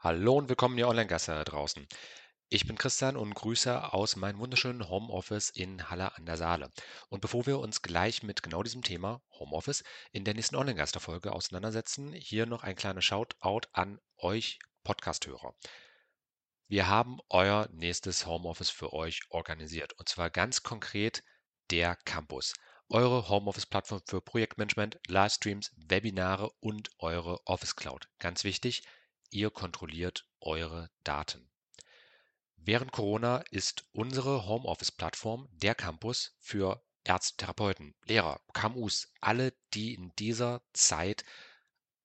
Hallo und willkommen, ihr Online-Gaster da draußen. Ich bin Christian und grüße aus meinem wunderschönen Homeoffice in Halle an der Saale. Und bevor wir uns gleich mit genau diesem Thema Homeoffice in der nächsten Online-Gaster-Folge auseinandersetzen, hier noch ein kleiner Shoutout an euch Podcast-Hörer. Wir haben euer nächstes Homeoffice für euch organisiert und zwar ganz konkret der Campus. Eure Homeoffice-Plattform für Projektmanagement, Livestreams, Webinare und eure Office Cloud. Ganz wichtig, Ihr kontrolliert eure Daten. Während Corona ist unsere Homeoffice-Plattform der Campus für Ärzte, Therapeuten, Lehrer, KMUs, alle, die in dieser Zeit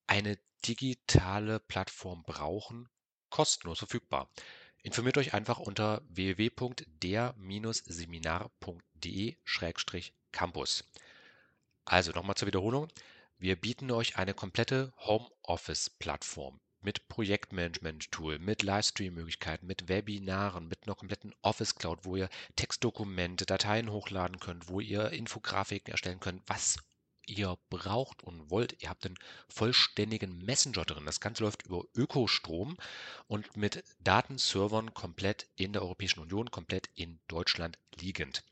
eine digitale Plattform brauchen, kostenlos verfügbar. Informiert euch einfach unter www.der-seminar.de-campus. Also nochmal zur Wiederholung. Wir bieten euch eine komplette Homeoffice-Plattform mit Projektmanagement-Tool, mit Livestream-Möglichkeiten, mit Webinaren, mit einer kompletten Office Cloud, wo ihr Textdokumente, Dateien hochladen könnt, wo ihr Infografiken erstellen könnt, was ihr braucht und wollt. Ihr habt einen vollständigen Messenger drin. Das Ganze läuft über Ökostrom und mit Datenservern komplett in der Europäischen Union, komplett in Deutschland liegend.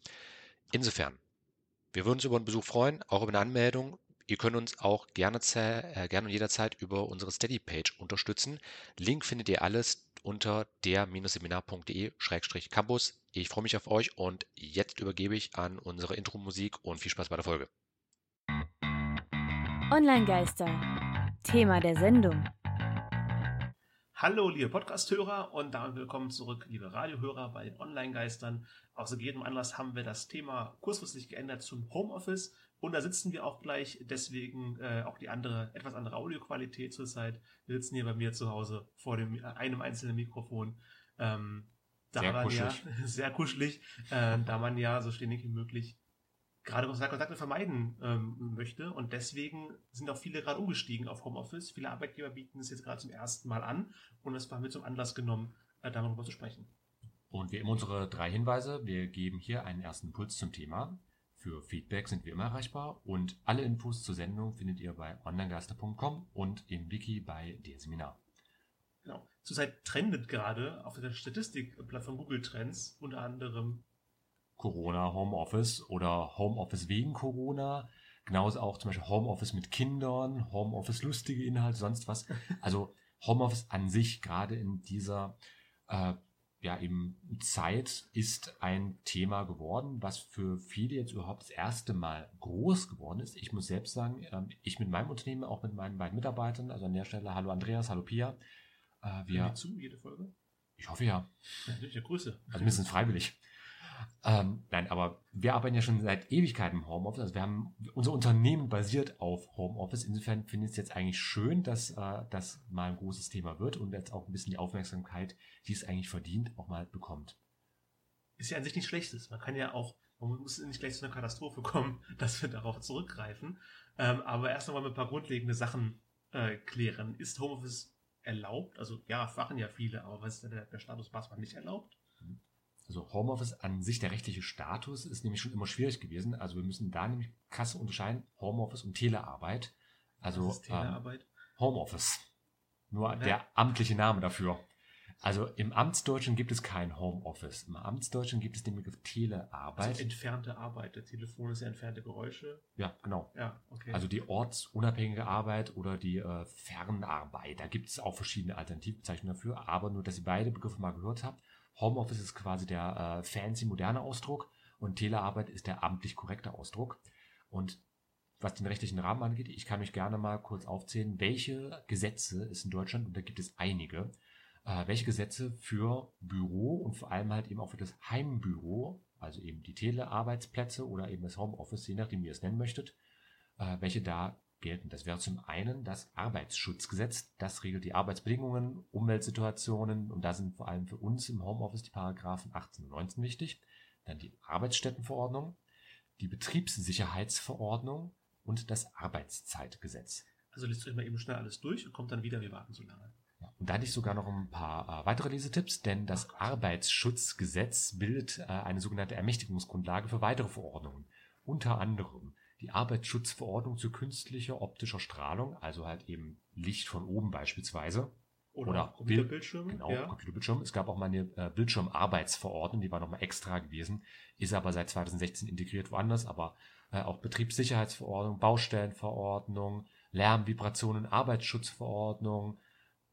Insofern, wir würden uns über einen Besuch freuen, auch über eine Anmeldung. Ihr könnt uns auch gerne, äh, gerne und jederzeit über unsere Steady-Page unterstützen. Link findet ihr alles unter der-seminar.de-campus. Ich freue mich auf euch und jetzt übergebe ich an unsere Intro-Musik und viel Spaß bei der Folge. Online-Geister. Thema der Sendung. Hallo, liebe Podcast-Hörer und damit willkommen zurück, liebe Radiohörer bei den Online-Geistern. Aus jedem Anlass haben wir das Thema kurzfristig geändert zum Homeoffice und da sitzen wir auch gleich, deswegen äh, auch die andere, etwas andere Audioqualität zurzeit. Wir sitzen hier bei mir zu Hause vor dem, äh, einem einzelnen Mikrofon. Ähm, da sehr man kuschelig. ja, sehr kuschelig, äh, da man ja so ständig wie möglich gerade Kontakte vermeiden ähm, möchte. Und deswegen sind auch viele gerade umgestiegen auf Homeoffice. Viele Arbeitgeber bieten es jetzt gerade zum ersten Mal an und das haben wir zum Anlass genommen, äh, darüber zu sprechen. Und wie immer unsere drei Hinweise. Wir geben hier einen ersten Impuls zum Thema. Für Feedback sind wir immer erreichbar und alle Infos zur Sendung findet ihr bei onlinegeister.com und im Wiki bei der Seminar. Genau. Zurzeit trendet gerade auf der Statistikplattform Google Trends unter anderem Corona, Homeoffice oder Homeoffice wegen Corona. Genauso auch zum Beispiel Homeoffice mit Kindern, Homeoffice lustige Inhalte, sonst was. Also Homeoffice an sich, gerade in dieser äh, ja eben Zeit ist ein Thema geworden, was für viele jetzt überhaupt das erste Mal groß geworden ist. Ich muss selbst sagen, ähm, ich mit meinem Unternehmen, auch mit meinen beiden Mitarbeitern, also an der Stelle, hallo Andreas, hallo Pia. Äh, wir, wir zu, jede Folge? Ich hoffe ja. Natürlich, ja, Grüße. Also mindestens freiwillig. Ähm, nein, aber wir arbeiten ja schon seit Ewigkeiten im Homeoffice. Also wir haben unser Unternehmen basiert auf Homeoffice. Insofern finde ich es jetzt eigentlich schön, dass äh, das mal ein großes Thema wird und jetzt auch ein bisschen die Aufmerksamkeit, die es eigentlich verdient, auch mal bekommt. Ist ja an sich nichts Schlechtes. Man kann ja auch, man muss nicht gleich zu einer Katastrophe kommen, dass wir darauf zurückgreifen. Ähm, aber erst einmal ein paar grundlegende Sachen äh, klären. Ist Homeoffice erlaubt? Also ja, machen ja viele, aber was ist denn der, der Status, was man nicht erlaubt? Also Homeoffice an sich, der rechtliche Status ist nämlich schon immer schwierig gewesen. Also wir müssen da nämlich krass unterscheiden, Homeoffice und Telearbeit. Also Was ist Telearbeit? Ähm, Homeoffice. Nur ja. der amtliche Name dafür. Also im Amtsdeutschen gibt es kein Homeoffice. Im Amtsdeutschen gibt es den Begriff Telearbeit. Also entfernte Arbeit. Der Telefon ist ja entfernte Geräusche. Ja, genau. Ja, okay. Also die ortsunabhängige Arbeit oder die äh, Fernarbeit. Da gibt es auch verschiedene Alternativbezeichnungen dafür. Aber nur, dass ihr beide Begriffe mal gehört habt. Homeoffice ist quasi der äh, fancy moderne Ausdruck und Telearbeit ist der amtlich korrekte Ausdruck. Und was den rechtlichen Rahmen angeht, ich kann euch gerne mal kurz aufzählen, welche Gesetze es in Deutschland, und da gibt es einige, äh, welche Gesetze für Büro und vor allem halt eben auch für das Heimbüro, also eben die Telearbeitsplätze oder eben das Homeoffice, je nachdem wie ihr es nennen möchtet, äh, welche da gelten. Das wäre zum einen das Arbeitsschutzgesetz. Das regelt die Arbeitsbedingungen, Umweltsituationen und da sind vor allem für uns im Homeoffice die Paragraphen 18 und 19 wichtig. Dann die Arbeitsstättenverordnung, die Betriebssicherheitsverordnung und das Arbeitszeitgesetz. Also liest euch mal eben schnell alles durch und kommt dann wieder, wir warten so lange. Ja, und da hatte ich sogar noch ein paar äh, weitere Lesetipps, denn das Arbeitsschutzgesetz bildet äh, eine sogenannte Ermächtigungsgrundlage für weitere Verordnungen. Unter anderem die Arbeitsschutzverordnung zu künstlicher optischer Strahlung, also halt eben Licht von oben beispielsweise, Oder, Oder Computerbildschirme. Genau, ja. Computerbildschirm. Es gab auch mal eine äh, Bildschirmarbeitsverordnung, die war nochmal extra gewesen, ist aber seit 2016 integriert woanders, aber äh, auch Betriebssicherheitsverordnung, Baustellenverordnung, Lärm, Vibrationen, Arbeitsschutzverordnung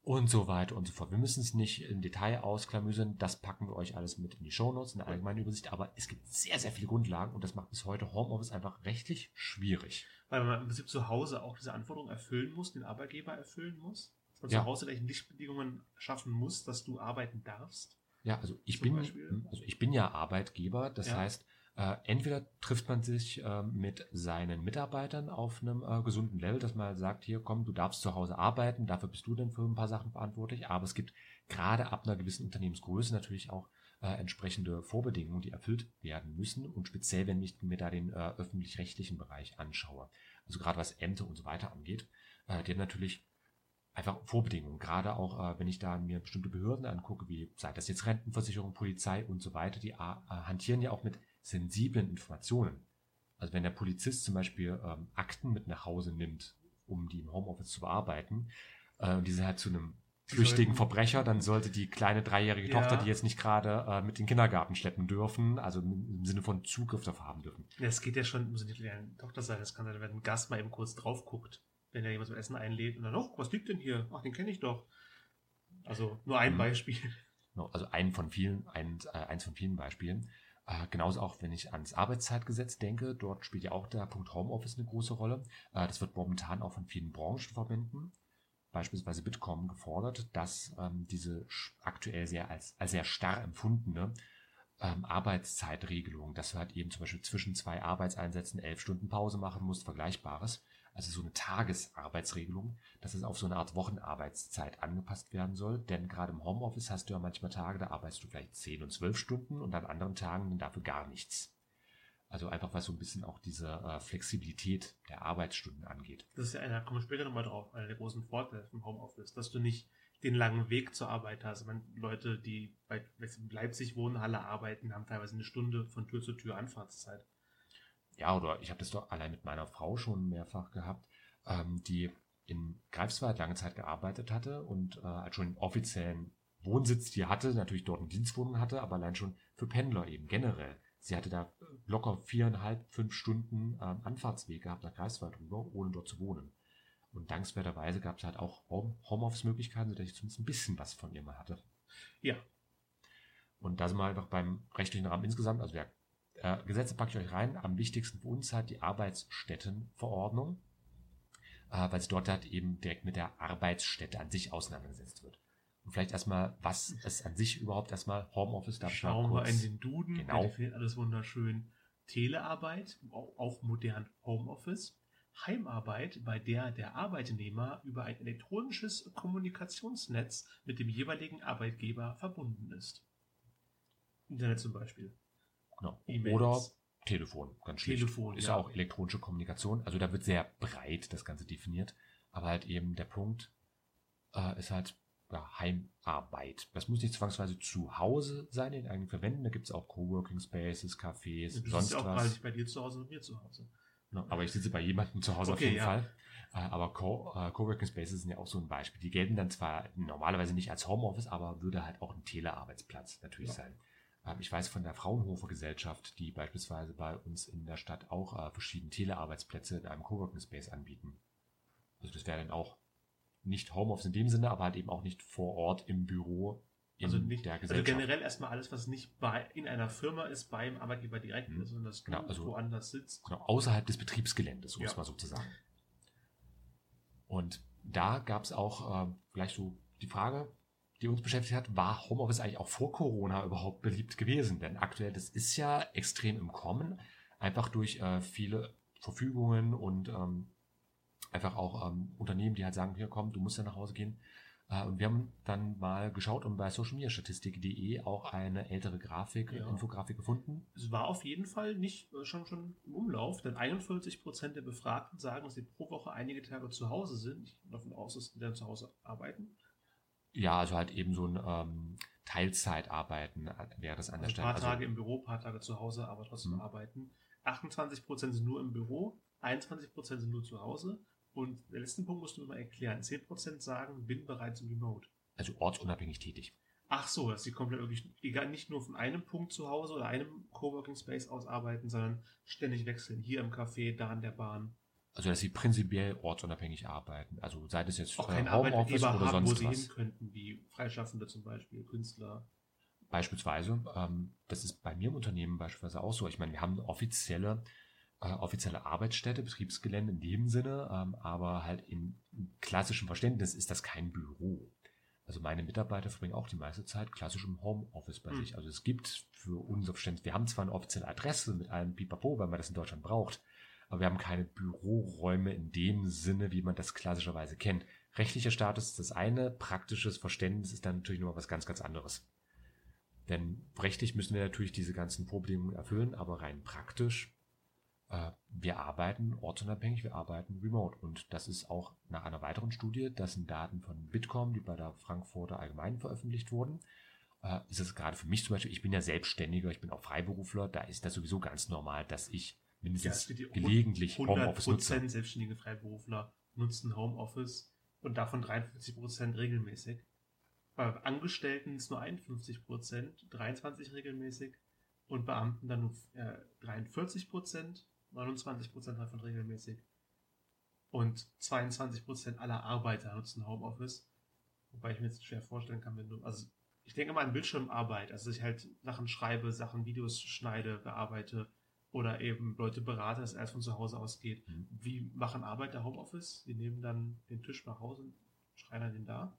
und so weiter und so fort. Wir müssen es nicht im Detail ausklamüsern, das packen wir euch alles mit in die Shownotes, in der allgemeinen Übersicht, aber es gibt sehr, sehr viele Grundlagen und das macht bis heute Homeoffice einfach rechtlich schwierig. Weil man im Prinzip zu Hause auch diese Anforderungen erfüllen muss, den Arbeitgeber erfüllen muss. Dass man Ja. zu Hause gleich Lichtbedingungen schaffen muss, dass du arbeiten darfst. Ja, also ich bin, Beispiel? also ich bin ja Arbeitgeber, das Ja. heißt, äh, entweder trifft man sich äh, mit seinen Mitarbeitern auf einem äh, gesunden Level, dass man sagt, hier komm, du darfst zu Hause arbeiten, dafür bist du dann für ein paar Sachen verantwortlich, aber es gibt gerade ab einer gewissen Unternehmensgröße natürlich auch äh, entsprechende Vorbedingungen, die erfüllt werden müssen und speziell, wenn ich mir da den äh, öffentlich-rechtlichen Bereich anschaue, also gerade was Ämter und so weiter angeht, die haben natürlich einfach Vorbedingungen. Gerade auch, äh, wenn ich da mir bestimmte Behörden angucke, wie sei das jetzt Rentenversicherung, Polizei und so weiter, die äh, hantieren ja auch mit sensiblen Informationen. Also wenn der Polizist zum Beispiel ähm, Akten mit nach Hause nimmt, um die im Homeoffice zu bearbeiten, äh, und diese halt zu einem Die flüchtigen Verbrecher, dann sollte die kleine dreijährige Ja. Tochter, die jetzt nicht gerade äh, mit in den Kindergarten schleppen dürfen, also im Sinne von Zugriff darauf haben dürfen. Ja, es geht ja schon, muss nicht eine Tochter sein, das kann sein, wenn ein Gast mal eben kurz drauf guckt, wenn er jemand zum Essen einlädt und dann, oh, was liegt denn hier? Ach, den kenne ich doch. Also nur ein Mhm. Beispiel. Also ein von vielen, ein, äh, eins von vielen Beispielen. Äh, genauso auch, wenn ich ans Arbeitszeitgesetz denke, dort spielt ja auch der Punkt Homeoffice eine große Rolle. Äh, das wird momentan auch von vielen Branchenverbänden, beispielsweise Bitkom, gefordert, dass ähm, diese aktuell sehr als, als sehr starr empfundene ähm, Arbeitszeitregelung, dass du halt eben zum Beispiel zwischen zwei Arbeitseinsätzen elf Stunden Pause machen musst, Vergleichbares. Also so eine Tagesarbeitsregelung, dass es auf so eine Art Wochenarbeitszeit angepasst werden soll. Denn gerade im Homeoffice hast du ja manchmal Tage, da arbeitest du vielleicht 10 und 12 Stunden und an anderen Tagen dann dafür gar nichts. Also einfach was so ein bisschen auch diese äh, Flexibilität der Arbeitsstunden angeht. Das ist ja einer, da kommen wir später nochmal drauf, einer der großen Vorteile vom Homeoffice, dass du nicht den langen Weg zur Arbeit hast. Meine, Leute, die bei Leipzig wohnen, Halle arbeiten, haben teilweise eine Stunde von Tür zu Tür Anfahrtszeit. Ja, oder ich habe das doch allein mit meiner Frau schon mehrfach gehabt, ähm, die in Greifswald lange Zeit gearbeitet hatte und äh, halt schon einen offiziellen Wohnsitz die hatte, natürlich dort eine Dienstwohnung hatte, aber allein schon für Pendler eben generell. Sie hatte da locker viereinhalb, fünf Stunden ähm, Anfahrtsweg gehabt nach Greifswald rüber, ohne dort zu wohnen. Und dankenswerterweise gab es halt auch Home Homeoffice-Möglichkeiten, sodass ich zumindest ein bisschen was von ihr mal hatte. Ja, Und da sind wir einfach beim rechtlichen Rahmen insgesamt, also der äh, Gesetze packe ich euch rein. Am wichtigsten für uns halt die Arbeitsstättenverordnung, äh, weil es dort halt eben direkt mit der Arbeitsstätte an sich auseinandergesetzt wird. Und vielleicht erstmal, was ist an sich überhaupt erstmal Homeoffice? Darf schauen wir in den Duden, Genau. definiert alles wunderschön. Telearbeit, auch modern Homeoffice. Heimarbeit, bei der der Arbeitnehmer über ein elektronisches Kommunikationsnetz mit dem jeweiligen Arbeitgeber verbunden ist. Internet zum Beispiel. Genau. E-Mails. Oder Telefon, ganz schlicht. Telefon, Ist ja. ja auch elektronische Kommunikation. Also da wird sehr breit das Ganze definiert. Aber halt eben der Punkt äh, ist halt ja, Heimarbeit. Das muss nicht zwangsweise zu Hause sein, in eigenen Verwenden. Da gibt es auch Coworking Spaces, Cafés, Du bist sonst ja auch was. nicht bei dir zu Hause und mir zu Hause. Ne, Aber ich sitze bei jemandem zu Hause auf Okay, jeden ja. Fall. Äh, Aber Co äh, Coworking Spaces sind ja auch so ein Beispiel. Die gelten dann zwar normalerweise nicht als Homeoffice, aber würde halt auch ein Telearbeitsplatz natürlich Ja. sein. Ähm, Ich weiß von der Fraunhofer Gesellschaft, die beispielsweise bei uns in der Stadt auch äh, verschiedene Telearbeitsplätze in einem Coworking Space anbieten. Also das wäre dann auch nicht Homeoffice in dem Sinne, aber halt eben auch nicht vor Ort im Büro in Also nicht, der also Gesellschaft. generell erstmal alles, was nicht bei, in einer Firma ist, beim Arbeitgeber direkt, Mhm. sondern dass du Genau, also- woanders sitzt. Genau, außerhalb des Betriebsgeländes, um Ja. es mal so zu sagen. Und da gab es auch äh, vielleicht so die Frage, die uns beschäftigt hat, war Homeoffice eigentlich auch vor Corona überhaupt beliebt gewesen? Denn aktuell, das ist ja extrem im Kommen, einfach durch äh, viele Verfügungen und ähm, einfach auch ähm, Unternehmen, die halt sagen, hier komm, du musst ja nach Hause gehen. Äh, und wir haben dann mal geschaut und bei socialmediastatistik.de auch eine ältere Grafik, Ja. Infografik gefunden. Es war auf jeden Fall nicht äh, schon, schon im Umlauf, denn 41% der Befragten sagen, dass sie pro Woche einige Tage zu Hause sind. Ich gehe davon aus, dass die dann zu Hause arbeiten. Ja, also halt eben so ein ähm, Teilzeitarbeiten äh, wäre das an der Also ein Stelle. paar Also, Tage im Büro, ein paar Tage zu Hause, aber trotzdem Mhm. arbeiten. 28% sind nur im Büro, 21% sind nur zu Hause. Und den letzten Punkt musst du mir mal erklären. 10% sagen, bin bereits im Remote. also ortsunabhängig tätig. Ach so, dass sie komplett wirklich egal nicht nur von einem Punkt zu Hause oder einem Coworking Space aus arbeiten, sondern ständig wechseln. Hier im Café, da an der Bahn. Also dass sie prinzipiell ortsunabhängig arbeiten. Also sei das jetzt Auch äh, keinen Homeoffice oder haben, wo sonst sie was. hin könnten, wie Freischaffende zum Beispiel, Künstler. Beispielsweise, ähm, das ist bei mir im Unternehmen beispielsweise auch so. Ich meine, wir haben eine offizielle, äh, offizielle Arbeitsstätte, Betriebsgelände in dem Sinne, ähm, aber halt in klassischem Verständnis ist das kein Büro. Also meine Mitarbeiter verbringen auch die meiste Zeit klassisch im Homeoffice bei Hm. sich. Also es gibt für unser Verständnis, wir haben zwar eine offizielle Adresse mit allem Pipapo, weil man das in Deutschland braucht, aber wir haben keine Büroräume in dem Sinne, wie man das klassischerweise kennt. Rechtlicher Status ist das eine, praktisches Verständnis ist dann natürlich nochmal was ganz, ganz anderes. Denn rechtlich müssen wir natürlich diese ganzen Vorbedingungen erfüllen, aber rein praktisch, äh, wir arbeiten ortsunabhängig, wir arbeiten remote. Und das ist auch nach einer weiteren Studie, das sind Daten von Bitkom, die bei der Frankfurter Allgemeinen veröffentlicht wurden. Äh, ist es gerade für mich zum Beispiel, ich bin ja Selbstständiger, ich bin auch Freiberufler, da ist das sowieso ganz normal, dass ich mindestens hier gelegentlich 100 Homeoffice nutze. Prozent selbstständige Freiberufler nutzen Homeoffice und davon 43 Prozent regelmäßig. Bei Angestellten ist nur 51 Prozent, 23 regelmäßig und Beamten dann nur äh, 43 Prozent, 29 Prozent davon regelmäßig und 22 Prozent aller Arbeiter nutzen Homeoffice. Wobei ich mir jetzt schwer vorstellen kann, wenn du, also ich denke mal an Bildschirmarbeit, also dass ich halt Sachen schreibe, Sachen, Videos schneide, bearbeite oder eben Leute berate, dass alles von zu Hause aus geht. Mhm. Wie machen Arbeiter Homeoffice? Die nehmen dann den Tisch nach Hause und schreien den da.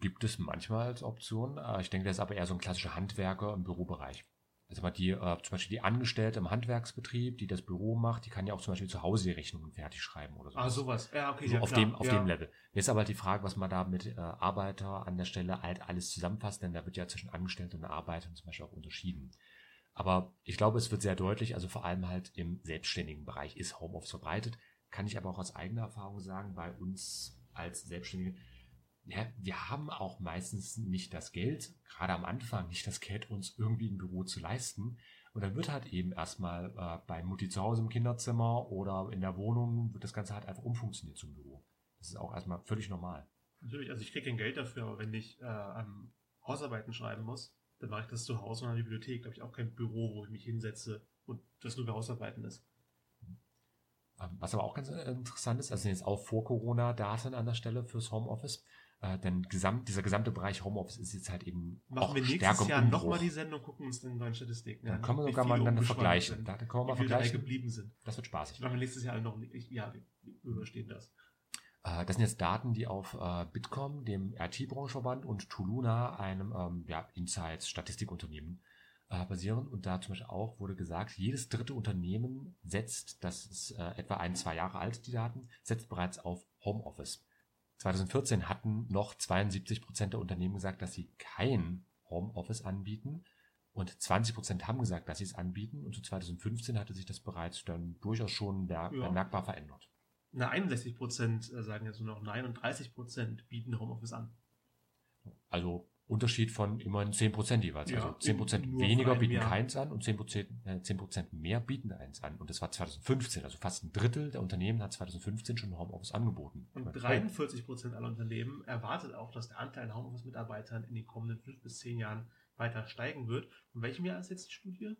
Gibt es manchmal als Option. Äh, Ich denke, das ist aber eher so ein klassischer Handwerker im Bürobereich. Also mal die, äh, zum Beispiel die Angestellte im Handwerksbetrieb, die das Büro macht, die kann ja auch zum Beispiel zu Hause die Rechnungen fertig schreiben oder so. Ah, sowas. Ja, okay. so ja, auf, klar. dem, auf ja. dem Level. Jetzt aber die Frage, was man da mit äh, Arbeiter an der Stelle halt alles zusammenfasst, denn da wird ja zwischen Angestellten und Arbeitern zum Beispiel auch unterschieden. Aber ich glaube, es wird sehr deutlich, also vor allem halt im selbstständigen Bereich ist Homeoffice verbreitet. Kann ich aber auch aus eigener Erfahrung sagen, bei uns als Selbstständige, ja, wir haben auch meistens nicht das Geld, gerade am Anfang nicht das Geld, uns irgendwie ein Büro zu leisten. Und dann wird halt eben erstmal äh, bei Mutti zu Hause im Kinderzimmer oder in der Wohnung, wird das Ganze halt einfach umfunktioniert zum Büro. Das ist auch erstmal völlig normal. Natürlich, also ich kriege kein Geld dafür, aber wenn ich äh, an Hausarbeiten schreiben muss, dann mache ich das zu Hause und an der Bibliothek. Da habe ich auch kein Büro, wo ich mich hinsetze und das nur für Hausarbeiten ist. Ähm, Was aber auch ganz äh, interessant ist, also sind jetzt auch vor Corona-Daten an der Stelle fürs Homeoffice. Äh, denn gesamt, dieser gesamte Bereich Homeoffice ist jetzt halt eben Machen auch wir nächstes Jahr nochmal die Sendung, gucken uns dann die neuen Statistiken Dann an. können wir sogar mal umgeschwommen vergleichen. sind, Da können wir mal vergleichen. geblieben sind. Das wird spaßig. Machen wir nächstes Jahr noch, ja, wir überstehen das. Äh, Das sind jetzt Daten, die auf äh, Bitkom, dem IT-Branchenverband, und Tuluna, einem ähm, ja, Insights-Statistikunternehmen, äh, basieren. Und da zum Beispiel auch wurde gesagt, jedes dritte Unternehmen setzt, das ist äh, etwa ein, zwei Jahre alt, die Daten, setzt bereits auf Homeoffice. 2014 hatten noch 72 Prozent der Unternehmen gesagt, dass sie kein Homeoffice anbieten. Und 20 Prozent haben gesagt, dass sie es anbieten. Und zu 2015 hatte sich das bereits dann durchaus schon mer Ja. merkbar verändert. Na, 61 Prozent sagen jetzt nur noch Nein und 30 Prozent bieten Homeoffice an. Also Unterschied von immerhin 10 Prozent jeweils. Ja, also 10 Prozent weniger von bieten Jahr. keins an und 10 Prozent, äh, 10 Prozent mehr bieten eins an. Und das war 2015. Also fast ein Drittel der Unternehmen hat 2015 schon Homeoffice angeboten. Und Ich meine, 43 Prozent aller Unternehmen erwartet auch, dass der Anteil an Homeoffice-Mitarbeitern in den kommenden fünf bis zehn Jahren weiter steigen wird. Und welchem Jahr ist jetzt die Studie?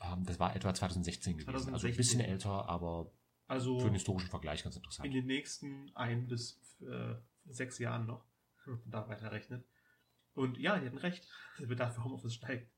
Ähm, das war etwa 2016 gewesen. Also ein 2016. bisschen älter, aber Also für den historischen Vergleich ganz interessant. in den nächsten ein bis äh, sechs Jahren noch, wenn man da weiterrechnet. Und ja, die hatten recht. Der Bedarf für Homeoffice steigt.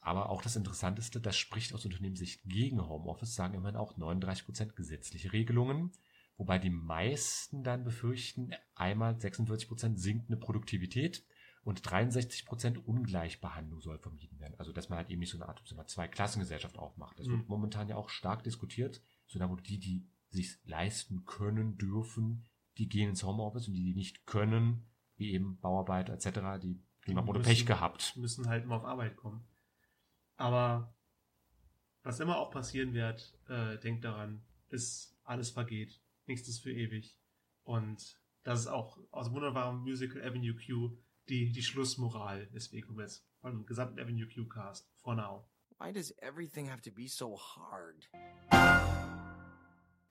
Aber auch das Interessanteste, das spricht aus Unternehmenssicht gegen Homeoffice, sagen immerhin auch 39 Prozent gesetzliche Regelungen, wobei die meisten dann befürchten, einmal 46 Prozent sinkende Produktivität und 63 Prozent Ungleichbehandlung soll vermieden werden. Also dass man halt eben nicht so eine Art so eine Zweiklassengesellschaft aufmacht. Das Mhm. wird momentan ja auch stark diskutiert, solange die, die sich leisten können, dürfen, die gehen ins Homeoffice und die, die nicht können, wie eben Bauarbeiter etc., die, die haben müssen- Pech gehabt. müssen halt immer auf Arbeit kommen. Aber was immer auch passieren wird, äh, denkt daran, ist alles vergeht, nichts ist für ewig. Und das ist auch aus dem wunderbaren Musical Avenue Q die, die Schlussmoral. Deswegen kommen wir jetzt vom gesamten Avenue Q Cast. For now. Why does everything have to be so hard?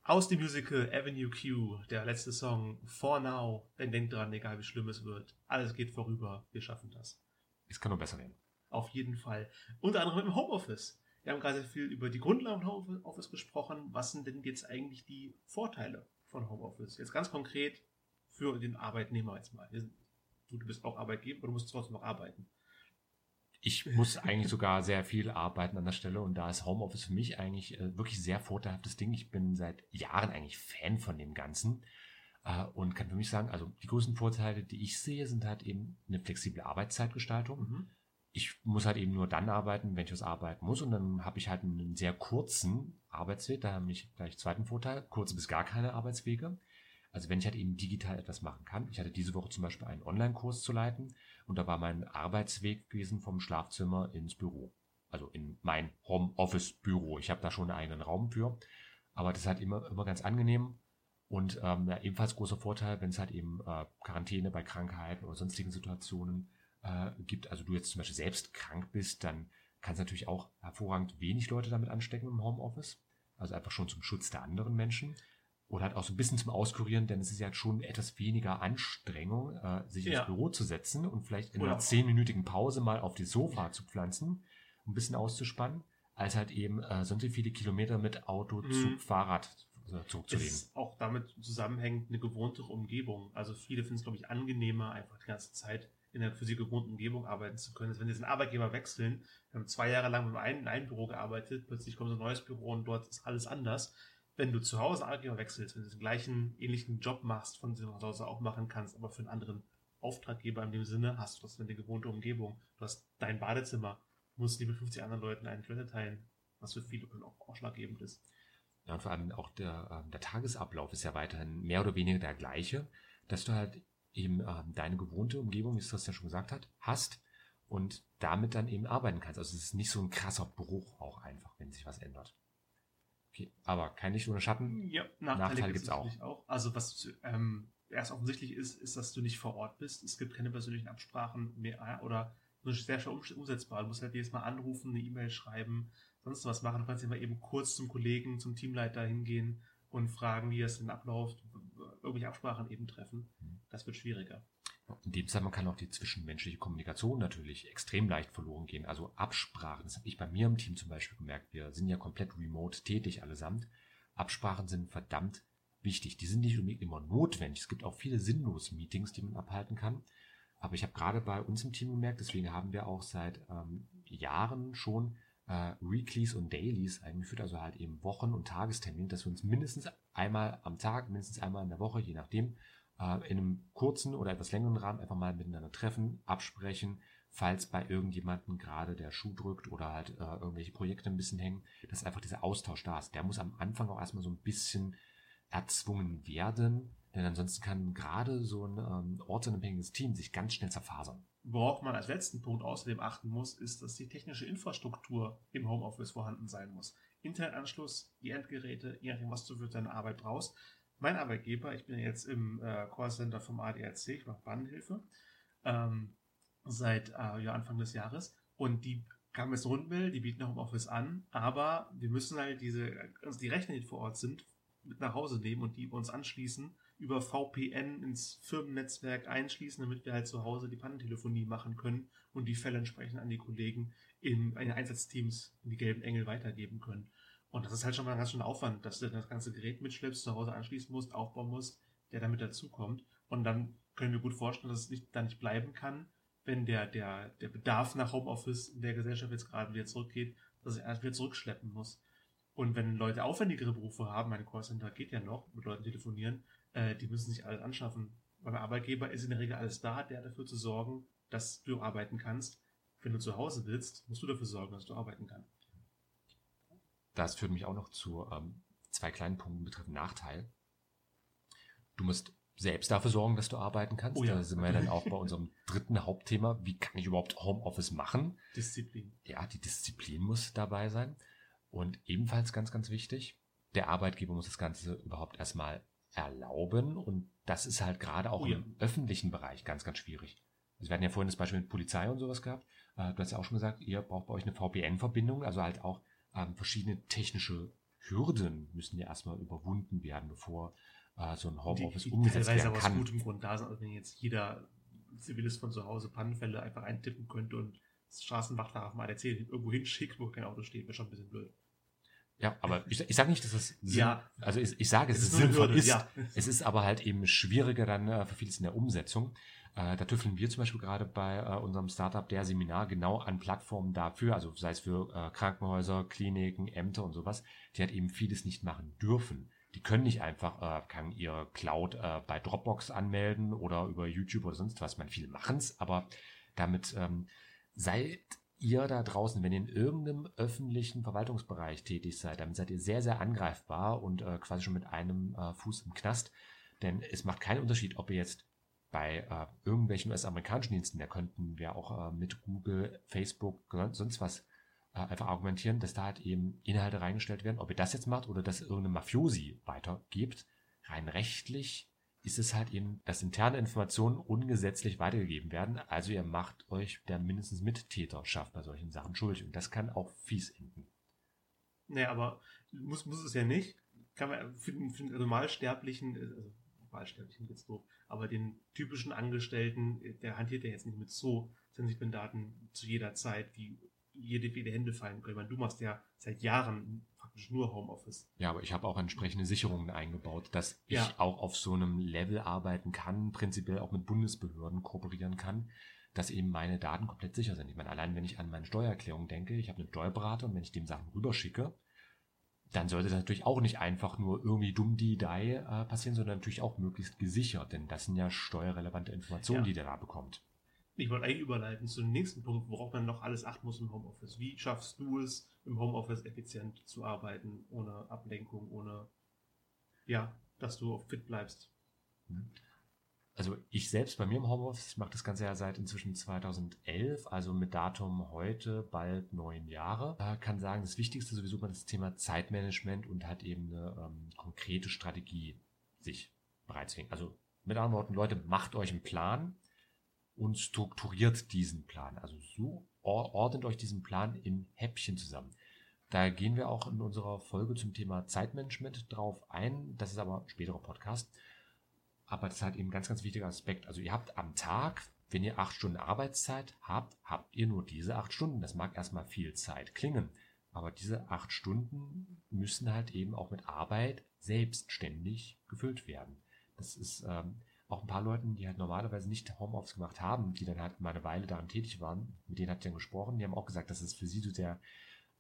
Aus dem Musical Avenue Q, der letzte Song, For Now, denn denkt dran, egal wie schlimm es wird, alles geht vorüber, wir schaffen das. Es kann nur besser werden. Auf jeden Fall. Unter anderem im Homeoffice. Wir haben gerade sehr viel über die Grundlagen von Homeoffice gesprochen. Was sind denn jetzt eigentlich die Vorteile von Homeoffice? Jetzt ganz konkret für den Arbeitnehmer jetzt mal. Du, du bist auch Arbeitgeber, aber du musst trotzdem noch arbeiten. Ich muss eigentlich sogar sehr viel arbeiten an der Stelle und da ist Homeoffice für mich eigentlich äh, wirklich sehr vorteilhaftes Ding. Ich bin seit Jahren eigentlich Fan von dem Ganzen äh, und kann für mich sagen, also die größten Vorteile, die ich sehe, sind halt eben eine flexible Arbeitszeitgestaltung. Mhm. Ich muss halt eben nur dann arbeiten, wenn ich was arbeiten muss und dann habe ich halt einen sehr kurzen Arbeitsweg. Da habe ich gleich zweiten Vorteil, kurze bis gar keine Arbeitswege. Also wenn ich halt eben digital etwas machen kann. Ich hatte diese Woche zum Beispiel einen Online-Kurs zu leiten und da war mein Arbeitsweg gewesen vom Schlafzimmer ins Büro. Also in mein Home-Office-Büro. Ich habe da schon einen eigenen Raum für. Aber das ist halt immer, immer ganz angenehm. Und ähm, ja, ebenfalls großer Vorteil, wenn es halt eben äh, Quarantäne bei Krankheiten oder sonstigen Situationen äh, gibt. Also du jetzt zum Beispiel selbst krank bist, dann kann es natürlich auch hervorragend wenig Leute damit anstecken im Homeoffice. Also einfach schon zum Schutz der anderen Menschen oder halt auch so ein bisschen zum Auskurieren, denn es ist ja schon etwas weniger Anstrengung, äh, sich Ja. ins Büro zu setzen und vielleicht in Oder einer zehnminütigen Pause mal auf die Sofa zu pflanzen, um ein bisschen auszuspannen, als halt eben äh, sonst viele Kilometer mit Auto, Mhm. Zug, Fahrrad äh, zurückzulegen. ist auch damit zusammenhängend eine gewohntere Umgebung. Also viele finden es, glaube ich, angenehmer, einfach die ganze Zeit in der für sie gewohnten Umgebung arbeiten zu können. Als wenn sie den Arbeitgeber wechseln, wir haben zwei Jahre lang mit einem, in einem Büro gearbeitet, plötzlich kommt so ein neues Büro und dort ist alles anders. Wenn du zu Hause Arbeitgeber wechselst, wenn du den gleichen, ähnlichen Job machst, von zu Hause auch machen kannst, aber für einen anderen Auftraggeber in dem Sinne, hast du das eine gewohnte Umgebung. Du hast dein Badezimmer, musst die mit 50 anderen Leuten einen Toilette teilen, was für viele auch ausschlaggebend ist. Ja, und vor allem auch der, ähm, der Tagesablauf ist ja weiterhin mehr oder weniger der gleiche, dass du halt eben ähm, deine gewohnte Umgebung, wie es Christian schon gesagt hat, hast und damit dann eben arbeiten kannst. Also es ist nicht so ein krasser Bruch auch einfach, wenn sich was ändert. Okay, aber kein Licht ohne Schatten. Ja, Nachteile Nachteile, gibt es natürlich auch. Also was ähm, erst offensichtlich ist, ist, dass du nicht vor Ort bist. Es gibt keine persönlichen Absprachen mehr oder nur sehr schwer um- umsetzbar. Du musst halt jedes Mal anrufen, eine E-Mail schreiben, sonst was machen. Du kannst immer eben kurz zum Kollegen, zum Teamleiter hingehen und fragen, wie es denn abläuft, irgendwelche Absprachen eben treffen. Das wird schwieriger. In dem Fall kann auch die zwischenmenschliche Kommunikation natürlich extrem leicht verloren gehen. Also Absprachen, das habe ich bei mir im Team zum Beispiel gemerkt. Wir sind ja komplett remote tätig allesamt. Absprachen sind verdammt wichtig. Die sind nicht unbedingt immer notwendig. Es gibt auch viele sinnlose Meetings, die man abhalten kann. Aber ich habe gerade bei uns im Team gemerkt, deswegen haben wir auch seit ähm, Jahren schon äh, Weeklies und Dailies eingeführt, also halt eben Wochen- und Tagestermin, dass wir uns mindestens einmal am Tag, mindestens einmal in der Woche, je nachdem, äh, in einem kurzen oder etwas längeren Rahmen einfach mal miteinander treffen, absprechen, falls bei irgendjemandem gerade der Schuh drückt oder halt äh, irgendwelche Projekte ein bisschen hängen, dass einfach dieser Austausch da ist. Der muss am Anfang auch erstmal so ein bisschen erzwungen werden, denn ansonsten kann gerade so ein ähm, ortsunabhängiges Team sich ganz schnell zerfasern. Worauf man als letzten Punkt außerdem achten muss, ist, dass die technische Infrastruktur im Homeoffice vorhanden sein muss. Internetanschluss, die Endgeräte, je nachdem, was du für deine Arbeit brauchst. Mein Arbeitgeber, ich bin ja jetzt im äh, Callcenter vom ADAC, ich mache Bahnhilfe, ähm, seit äh, ja, Anfang des Jahres. Und die kam jetzt Rundmail, die bieten Homeoffice an, aber wir müssen halt diese, also die Rechner, die vor Ort sind, mit nach Hause nehmen und die uns anschließen, über VPN ins Firmennetzwerk einschließen, damit wir halt zu Hause die Pannentelefonie machen können und die Fälle entsprechend an die Kollegen in in Einsatzteams, in die gelben Engel weitergeben können. Und das ist halt schon mal ein ganz schöner Aufwand, dass du das ganze Gerät mitschleppst, zu Hause anschließen musst, aufbauen musst, der damit dazukommt. Und dann können wir gut vorstellen, dass es nicht, da nicht bleiben kann, wenn der, der, der Bedarf nach Homeoffice in der Gesellschaft jetzt gerade wieder zurückgeht, dass er erst wieder zurückschleppen muss. Und wenn Leute aufwendigere Berufe haben, meine Callcenter geht ja noch, mit Leuten telefonieren, äh, die müssen sich alles anschaffen. Beim Arbeitgeber ist in der Regel alles da, der dafür zu sorgen, dass du arbeiten kannst. Wenn du zu Hause willst, musst du dafür sorgen, dass du arbeiten kannst. Das führt mich auch noch zu ähm, zwei kleinen Punkten betreffend Nachteil. Du musst selbst dafür sorgen, dass du arbeiten kannst. Oh ja. Da sind wir dann auch bei unserem dritten Hauptthema. Wie kann ich überhaupt Homeoffice machen? Disziplin. Ja, die Disziplin muss dabei sein. Und ebenfalls ganz, ganz wichtig, der Arbeitgeber muss das Ganze überhaupt erstmal erlauben. Und das ist halt gerade auch Oh ja. im öffentlichen Bereich ganz, ganz schwierig. Also wir hatten ja vorhin das Beispiel mit Polizei und sowas gehabt. Äh, Du hast ja auch schon gesagt, ihr braucht bei euch eine VPN-Verbindung, also halt auch ähm, verschiedene technische Hürden müssen ja erstmal überwunden werden, bevor äh, so ein Homeoffice die, die umgesetzt teilweise werden aus kann. gutem Grund da sind. Also wenn jetzt jeder Zivilist von zu Hause Pannenfälle einfach eintippen könnte und das Straßenwachtfahrer mal erzählt, irgendwo hinschickt, wo kein Auto steht, wäre schon ein bisschen blöd. Ja, aber ich, ich sage nicht, dass es Sinn, Ja. also ich, ich sage, Es es, ist sinnvoll Hürde, ist. ja. Es ist aber halt eben schwieriger dann äh, für vieles in der Umsetzung. Äh, da tüfteln wir zum Beispiel gerade bei äh, unserem Startup der Seminar genau an Plattformen dafür, also sei es für äh, Krankenhäuser, Kliniken, Ämter und sowas, die halt eben vieles nicht machen dürfen. Die können nicht einfach äh, kann ihr Cloud äh, bei Dropbox anmelden oder über YouTube oder sonst was. Man viele machen es, aber damit ähm, seid ihr da draußen, wenn ihr in irgendeinem öffentlichen Verwaltungsbereich tätig seid, damit seid ihr sehr, sehr angreifbar und äh, quasi schon mit einem äh, Fuß im Knast. Denn es macht keinen Unterschied, ob ihr jetzt bei äh, irgendwelchen US-amerikanischen Diensten, da könnten wir auch äh, mit Google, Facebook, sonst was äh, einfach argumentieren, dass da halt eben Inhalte reingestellt werden. Ob ihr das jetzt macht oder das irgendeinem Mafiosi weitergebt, rein rechtlich ist es halt eben, dass interne Informationen ungesetzlich weitergegeben werden. Also ihr macht euch der mindestens Mittäterschaft bei solchen Sachen schuldig. Und das kann auch fies enden. Nee, aber muss, muss es ja nicht. Kann man für den, für den Normalsterblichen, also Normalsterblichen jetzt doof, aber den typischen Angestellten, der hantiert ja jetzt nicht mit so sensiblen Daten zu jeder Zeit, wie jede, jede Hände fallen können. Ich meine, du machst ja seit Jahren praktisch nur Homeoffice. Ja, aber ich habe auch entsprechende Sicherungen eingebaut, dass ich Ja. auch auf so einem Level arbeiten kann, prinzipiell auch mit Bundesbehörden kooperieren kann, dass eben meine Daten komplett sicher sind. Ich meine, allein wenn ich an meine Steuererklärung denke, ich habe einen Steuerberater und wenn ich dem Sachen rüberschicke, dann sollte das natürlich auch nicht einfach nur irgendwie dumm die die äh, passieren, sondern natürlich auch möglichst gesichert, denn das sind ja steuerrelevante Informationen, Ja. die der da bekommt. Ich wollte eigentlich überleiten zu dem nächsten Punkt, worauf man noch alles achten muss im Homeoffice. Wie schaffst du es, im Homeoffice effizient zu arbeiten, ohne Ablenkung, ohne, ja, dass du fit bleibst? Also ich selbst bei mir im Homeoffice, ich mache das Ganze ja seit inzwischen 2011, also mit Datum heute bald neun Jahre, kann sagen, das Wichtigste sowieso mal das Thema Zeitmanagement und halt eben eine ähm, konkrete Strategie sich bereitzulegen. Also mit anderen Worten, Leute, macht euch einen Plan und strukturiert diesen Plan. Also so or- ordnet euch diesen Plan in Häppchen zusammen. Da gehen wir auch in unserer Folge zum Thema Zeitmanagement drauf ein. Das ist aber ein späterer Podcast. Aber das ist halt eben ein ganz, ganz wichtiger Aspekt. Also ihr habt am Tag, wenn ihr acht Stunden Arbeitszeit habt, habt ihr nur diese acht Stunden. Das mag erstmal viel Zeit klingen. Aber diese acht Stunden müssen halt eben auch mit Arbeit selbstständig gefüllt werden. Das ist ähm, auch ein paar Leuten, die halt normalerweise nicht Homeoffice gemacht haben, die dann halt mal eine Weile daran tätig waren, mit denen hat ich dann gesprochen, die haben auch gesagt, dass es für sie so der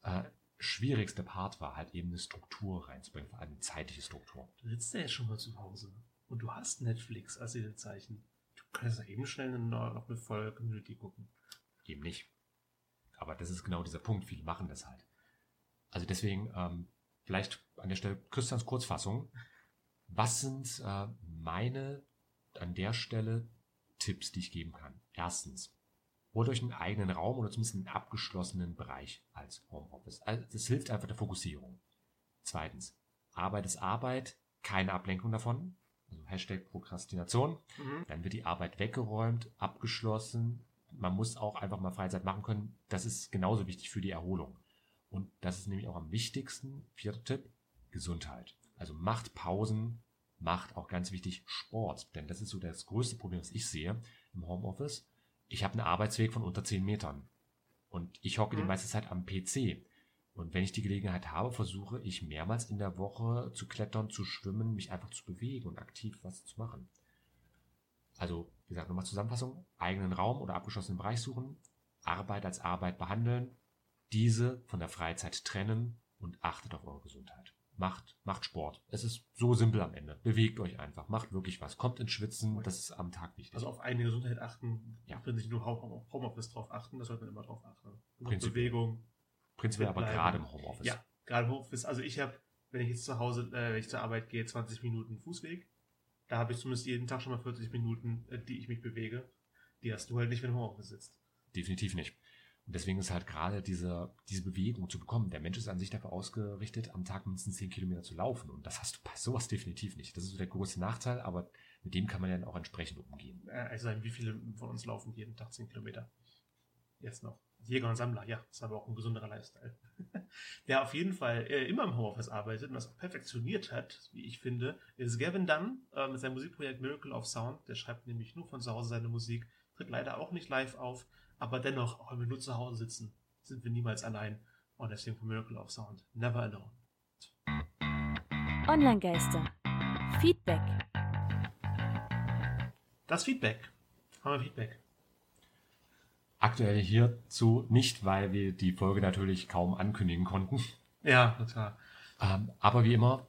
äh, schwierigste Part war, halt eben eine Struktur reinzubringen, vor allem eine zeitliche Struktur. Du sitzt ja jetzt schon mal zu Hause und du hast Netflix als Zeichen. Du kannst ja eben schnell noch eine Folge Community gucken. Eben nicht. Aber das ist genau dieser Punkt. Viele machen das halt. Also deswegen, ähm, vielleicht an der Stelle Christians Kurzfassung. Was sind äh, meine an der Stelle Tipps, die ich geben kann? Erstens, holt euch einen eigenen Raum oder zumindest einen abgeschlossenen Bereich als Homeoffice. Also das hilft einfach der Fokussierung. Zweitens, Arbeit ist Arbeit, keine Ablenkung davon. Also Hashtag Prokrastination. Mhm. Dann wird die Arbeit weggeräumt, abgeschlossen. Man muss auch einfach mal Freizeit machen können. Das ist genauso wichtig für die Erholung. Und das ist nämlich auch am wichtigsten, vierter Tipp, Gesundheit. Also macht Pausen, macht auch ganz wichtig Sport. Denn das ist so das größte Problem, was ich sehe im Homeoffice. Ich habe einen Arbeitsweg von unter 10 Metern. Und ich hocke die Mhm. meiste Zeit am PC. Und wenn ich die Gelegenheit habe, versuche ich mehrmals in der Woche zu klettern, zu schwimmen, mich einfach zu bewegen und aktiv was zu machen. Also, wie gesagt, nochmal Zusammenfassung. Eigenen Raum oder abgeschlossenen Bereich suchen. Arbeit als Arbeit behandeln. Diese von der Freizeit trennen und achtet auf eure Gesundheit. Macht, macht Sport. Es ist so simpel am Ende. Bewegt euch einfach. Macht wirklich was. Kommt ins Schwitzen. Das ist am Tag wichtig. Also auf eigene Gesundheit achten, Ja. sich nur Home- Homeoffice drauf achten, da sollte man immer drauf achten. Und Prinzipiell. Bewegung. Prinzipiell aber gerade im Homeoffice. Ja, gerade im Homeoffice. Also ich habe, wenn ich jetzt zu Hause, äh, wenn ich zur Arbeit gehe, 20 Minuten Fußweg. Da habe ich zumindest jeden Tag schon mal 40 Minuten, äh, die ich mich bewege. Die hast du halt nicht, wenn du im Homeoffice sitzt. Definitiv nicht. Und deswegen ist halt gerade diese, diese Bewegung zu bekommen. Der Mensch ist an sich dafür ausgerichtet, am Tag mindestens 10 Kilometer zu laufen. Und das hast du bei sowas definitiv nicht. Das ist so der große Nachteil, aber mit dem kann man dann auch entsprechend umgehen. Äh, also wie viele von uns laufen jeden Tag 10 Kilometer? Jetzt noch. Jäger und Sammler, ja, ist aber auch ein gesunderer Lifestyle. Der auf jeden Fall äh, immer im Homeoffice arbeitet und das auch perfektioniert hat, wie ich finde, ist Gavin Dunn äh, mit seinem Musikprojekt Miracle of Sound. Der schreibt nämlich nur von zu Hause seine Musik, tritt leider auch nicht live auf, aber dennoch, auch wenn wir nur zu Hause sitzen, sind wir niemals allein. Und deswegen von Miracle of Sound, Never Alone. Online-Geister. Feedback. Das Feedback. Haben wir Feedback? Aktuell hierzu nicht, weil wir die Folge natürlich kaum ankündigen konnten. Ja, total. Ähm, aber wie immer,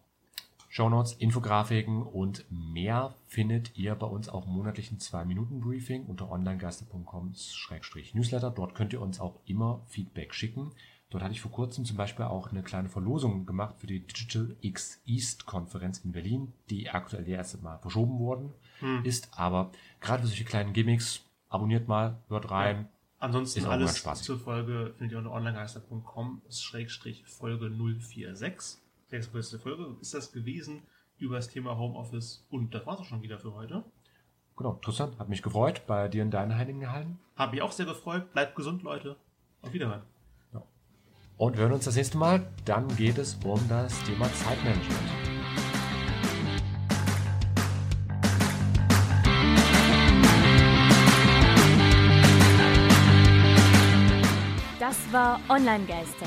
Shownotes, Infografiken und mehr findet ihr bei uns auch im monatlichen 2-Minuten-Briefing unter onlinegeister.com-newsletter. Dort könnt ihr uns auch immer Feedback schicken. Dort hatte ich vor kurzem zum Beispiel auch eine kleine Verlosung gemacht für die Digital X East Konferenz in Berlin, die aktuell erst mal verschoben worden Hm. ist. Aber gerade für solche kleinen Gimmicks, abonniert mal, hört rein. Ansonsten Ist alles zur Folge findet ihr unter onlinegeister.com Schrägstrich Folge 046. Sechste Folge ist das gewesen über das Thema Homeoffice und das war's auch schon wieder für heute. Genau, Tristan, hat mich gefreut bei dir in deinen Heiligen Hallen. Hab mich auch sehr gefreut. Bleibt gesund, Leute. Auf Wiederhören. Und wir hören uns das nächste Mal. Dann geht es um das Thema Zeitmanagement. Das war Online-Geister.